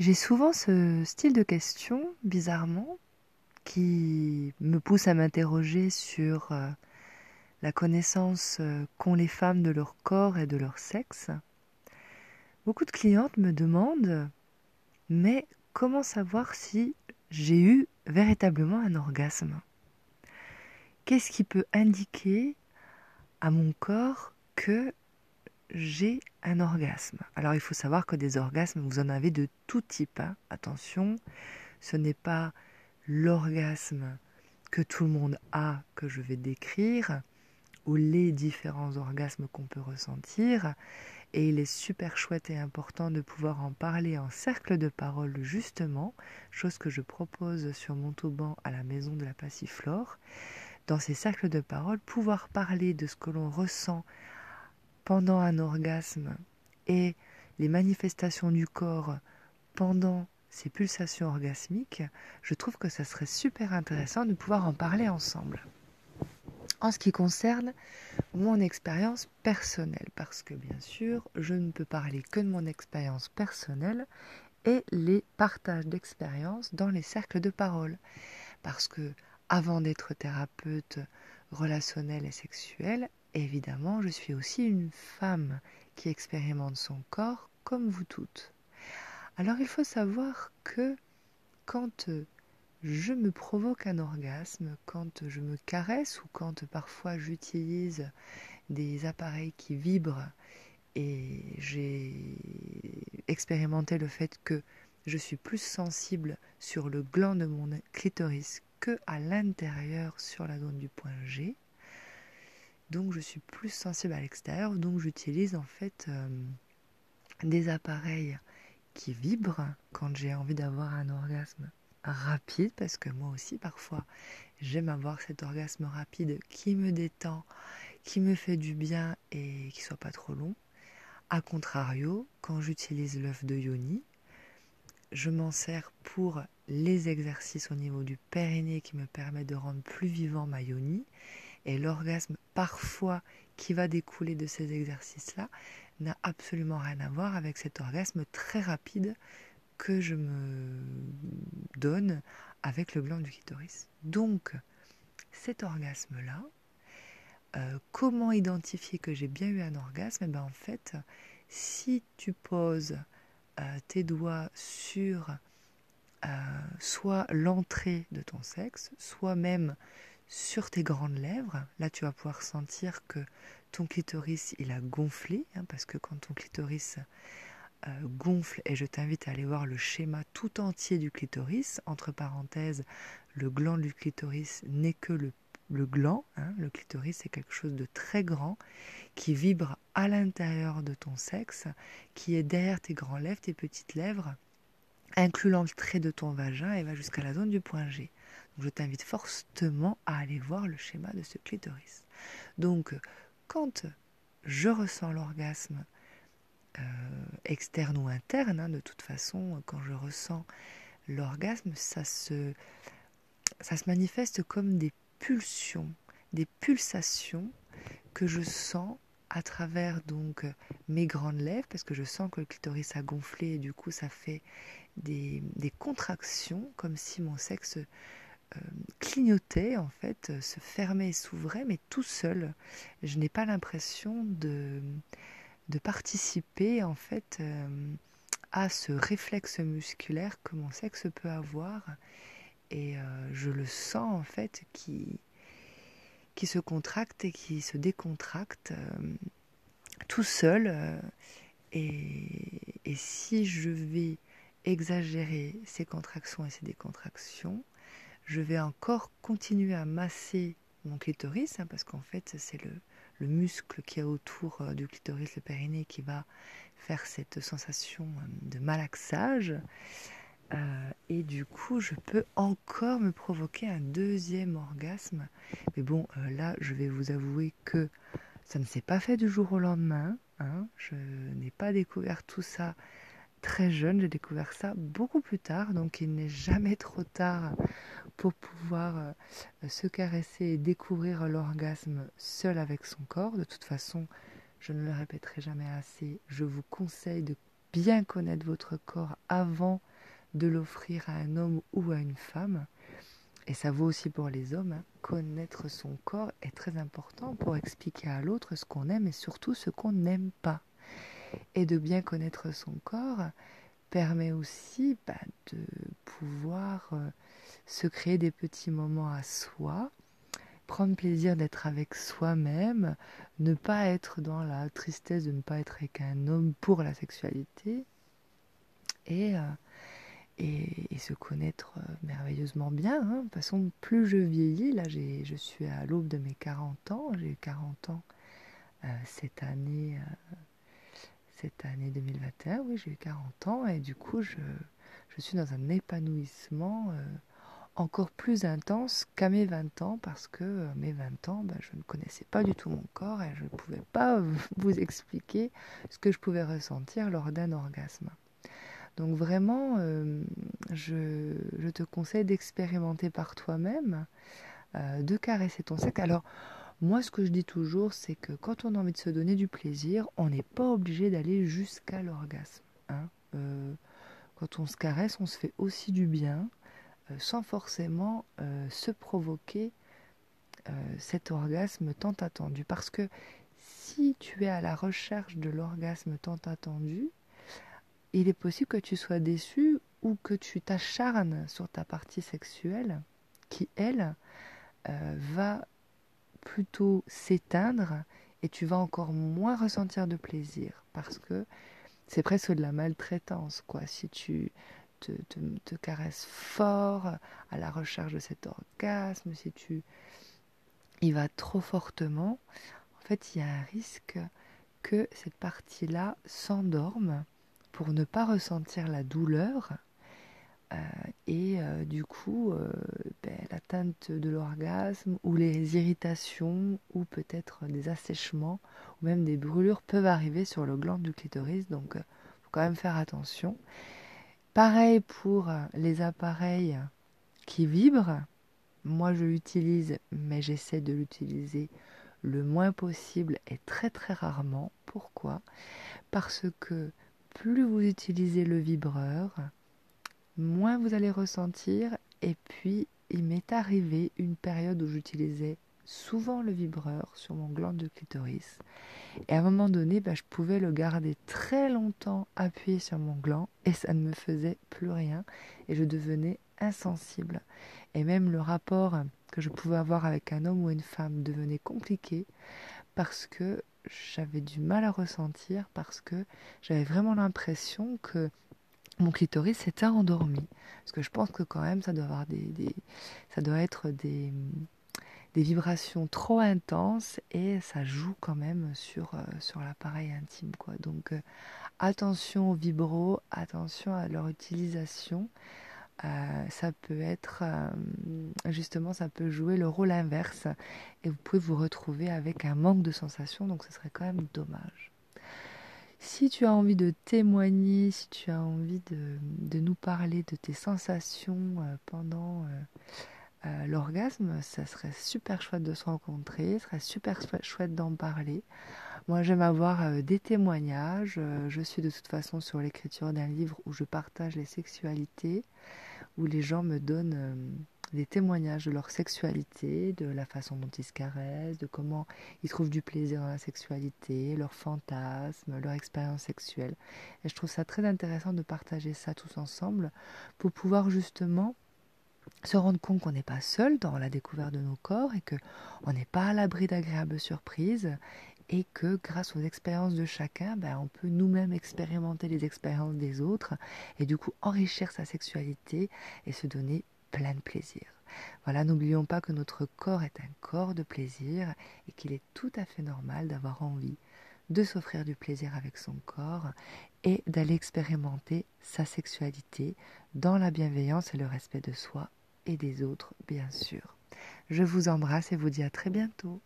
J'ai souvent ce style de question, bizarrement, qui me pousse à m'interroger sur euh, la connaissance euh, qu'ont les femmes de leur corps et de leur sexe. Beaucoup de clientes me demandent mais comment savoir si j'ai eu véritablement un orgasme? Qu'est-ce qui peut indiquer à mon corps que j'ai un orgasme Alors il faut savoir que des orgasmes, vous en avez de tout type. Hein. Attention, ce n'est pas l'orgasme que tout le monde a que je vais décrire, ou les différents orgasmes qu'on peut ressentir. Et il est super chouette et important de pouvoir en parler en cercle de parole justement, chose que je propose sur Montauban à la maison de la Passiflore. Dans ces cercles de parole, pouvoir parler de ce que l'on ressent pendant un orgasme et les manifestations du corps pendant ces pulsations orgasmiques, je trouve que ça serait super intéressant de pouvoir en parler ensemble en ce qui concerne mon expérience personnelle, parce que bien sûr, je ne peux parler que de mon expérience personnelle et les partages d'expériences dans les cercles de parole. Parce que avant d'être thérapeute relationnelle et sexuelle, évidemment, je suis aussi une femme qui expérimente son corps comme vous toutes. Alors il faut savoir que quand je me provoque un orgasme quand je me caresse ou quand parfois j'utilise des appareils qui vibrent et j'ai expérimenté le fait que je suis plus sensible sur le gland de mon clitoris que à l'intérieur sur la zone du point G. Donc je suis plus sensible à l'extérieur, donc j'utilise en fait euh, des appareils qui vibrent quand j'ai envie d'avoir un orgasme rapide, parce que moi aussi parfois j'aime avoir cet orgasme rapide qui me détend, qui me fait du bien et qui soit pas trop long. A contrario, quand j'utilise l'œuf de yoni, je m'en sers pour les exercices au niveau du périnée qui me permet de rendre plus vivant ma yoni et l'orgasme parfois qui va découler de ces exercices-là n'a absolument rien à voir avec cet orgasme très rapide que je me donne avec le gland du clitoris. Donc, cet orgasme-là, euh, comment identifier que j'ai bien eu un orgasme? Eh ben, En fait, si tu poses euh, tes doigts sur euh, soit l'entrée de ton sexe, soit même sur tes grandes lèvres, là tu vas pouvoir sentir que ton clitoris il a gonflé, hein, parce que quand ton clitoris euh, gonfle et je t'invite à aller voir le schéma tout entier du clitoris. Entre parenthèses, le gland du clitoris n'est que le, gland. Hein. Le clitoris c'est quelque chose de très grand qui vibre à l'intérieur de ton sexe, qui est derrière tes grands lèvres, tes petites lèvres, inclut l'entrée de ton vagin et va jusqu'à la zone du point G. Je t'invite fortement à aller voir le schéma de ce clitoris. Donc quand je ressens l'orgasme, euh, externe ou interne, hein, de toute façon, quand je ressens l'orgasme, ça se, manifeste comme des pulsions, des pulsations que je sens à travers donc mes grandes lèvres, parce que je sens que le clitoris a gonflé et du coup ça fait des, contractions, comme si mon sexe clignotait en fait, se fermait et s'ouvrait, mais tout seul. Je n'ai pas l'impression de participer en fait euh, à ce réflexe musculaire que mon sexe peut avoir et euh, je le sens en fait qui qui se contracte et qui se décontracte euh, tout seul et, si je vais exagérer ces contractions et ces décontractions je vais encore continuer à masser mon clitoris hein, parce qu'en fait c'est le le muscle qui est autour euh, du clitoris, le périnée, qui va faire cette sensation euh, de malaxage. Euh, et du coup, je peux encore me provoquer un deuxième orgasme. Mais bon, là, je vais vous avouer que ça ne s'est pas fait du jour au lendemain. Hein. Je n'ai pas découvert tout ça très jeune, j'ai découvert ça beaucoup plus tard, donc il n'est jamais trop tard pour pouvoir euh, se caresser et découvrir l'orgasme seul avec son corps. De toute façon, je ne le répéterai jamais assez, je vous conseille de bien connaître votre corps avant de l'offrir à un homme ou à une femme. Et ça vaut aussi pour les hommes. Hein. Connaître son corps est très important pour expliquer à l'autre ce qu'on aime et surtout ce qu'on n'aime pas. Et de bien connaître son corps permet aussi bah, de pouvoir euh, se créer des petits moments à soi, prendre plaisir d'être avec soi-même, ne pas être dans la tristesse de ne pas être avec un homme pour la sexualité et, euh, et, se connaître euh, merveilleusement bien. Hein. De toute façon, plus je vieillis, là je suis à l'aube de mes 40 ans, j'ai eu 40 ans cette année cette année 2021, oui, j'ai eu 40 ans et du coup, je, je suis dans un épanouissement euh, encore plus intense qu'à mes 20 ans parce que euh, mes 20 ans, ben, je ne connaissais pas du tout mon corps et je ne pouvais pas vous expliquer ce que je pouvais ressentir lors d'un orgasme. Donc vraiment, euh, je, je, te conseille d'expérimenter par toi-même, de caresser ton sexe. Alors, moi, ce que je dis toujours, c'est que quand on a envie de se donner du plaisir, on n'est pas obligé d'aller jusqu'à l'orgasme. Hein. Euh, quand on se caresse, on se fait aussi du bien, euh, sans forcément euh, se provoquer cet orgasme tant attendu. Parce que si tu es à la recherche de l'orgasme tant attendu, il est possible que tu sois déçu ou que tu t'acharnes sur ta partie sexuelle qui, elle, va plutôt s'éteindre et tu vas encore moins ressentir de plaisir parce que c'est presque de la maltraitance quoi. Si tu te, te, caresses fort à la recherche de cet orgasme si tu y vas trop fortement en fait il y a un risque que cette partie là s'endorme pour ne pas ressentir la douleur euh, et euh, du coup, euh, ben, l'atteinte de l'orgasme ou les irritations ou peut-être des assèchements ou même des brûlures peuvent arriver sur le gland du clitoris. Donc, il faut quand même faire attention. Pareil pour les appareils qui vibrent. Moi, je l'utilise, mais j'essaie de l'utiliser le moins possible et très très rarement. Pourquoi? Parce que plus vous utilisez le vibreur, moins vous allez ressentir. Et puis, il m'est arrivé une période où j'utilisais souvent le vibreur sur mon gland de clitoris. Et à un moment donné, bah, je pouvais le garder très longtemps appuyé sur mon gland et ça ne me faisait plus rien et je devenais insensible. Et même le rapport que je pouvais avoir avec un homme ou une femme devenait compliqué parce que j'avais du mal à ressentir, parce que j'avais vraiment l'impression que mon clitoris s'était endormi. Parce que je pense que quand même, ça doit, avoir des, ça doit être des, vibrations trop intenses et ça joue quand même sur, euh, l'appareil intime. Quoi. Donc euh, attention aux vibros, attention à leur utilisation. Euh, ça peut être justement ça peut jouer le rôle inverse et vous pouvez vous retrouver avec un manque de sensation donc ce serait quand même dommage. Si tu as envie de témoigner, si tu as envie de, nous parler de tes sensations euh, pendant euh, euh, l'orgasme, ça serait super chouette de se rencontrer, ça serait super chouette d'en parler. Moi, j'aime avoir des témoignages. je suis de toute façon sur l'écriture d'un livre où je partage les sexualités, où les gens me donnent des témoignages de leur sexualité, de la façon dont ils se caressent, de comment ils trouvent du plaisir dans la sexualité, leurs fantasmes, leur expérience sexuelle. Et je trouve ça très intéressant de partager ça tous ensemble pour pouvoir justement se rendre compte qu'on n'est pas seul dans la découverte de nos corps et qu'on n'est pas à l'abri d'agréables surprises et que grâce aux expériences de chacun, ben, on peut nous-mêmes expérimenter les expériences des autres et du coup enrichir sa sexualité et se donner plein de plaisir. Voilà, n'oublions pas que notre corps est un corps de plaisir et qu'il est tout à fait normal d'avoir envie de s'offrir du plaisir avec son corps et d'aller expérimenter sa sexualité dans la bienveillance et le respect de soi et des autres, bien sûr. Je vous embrasse et vous dis à très bientôt.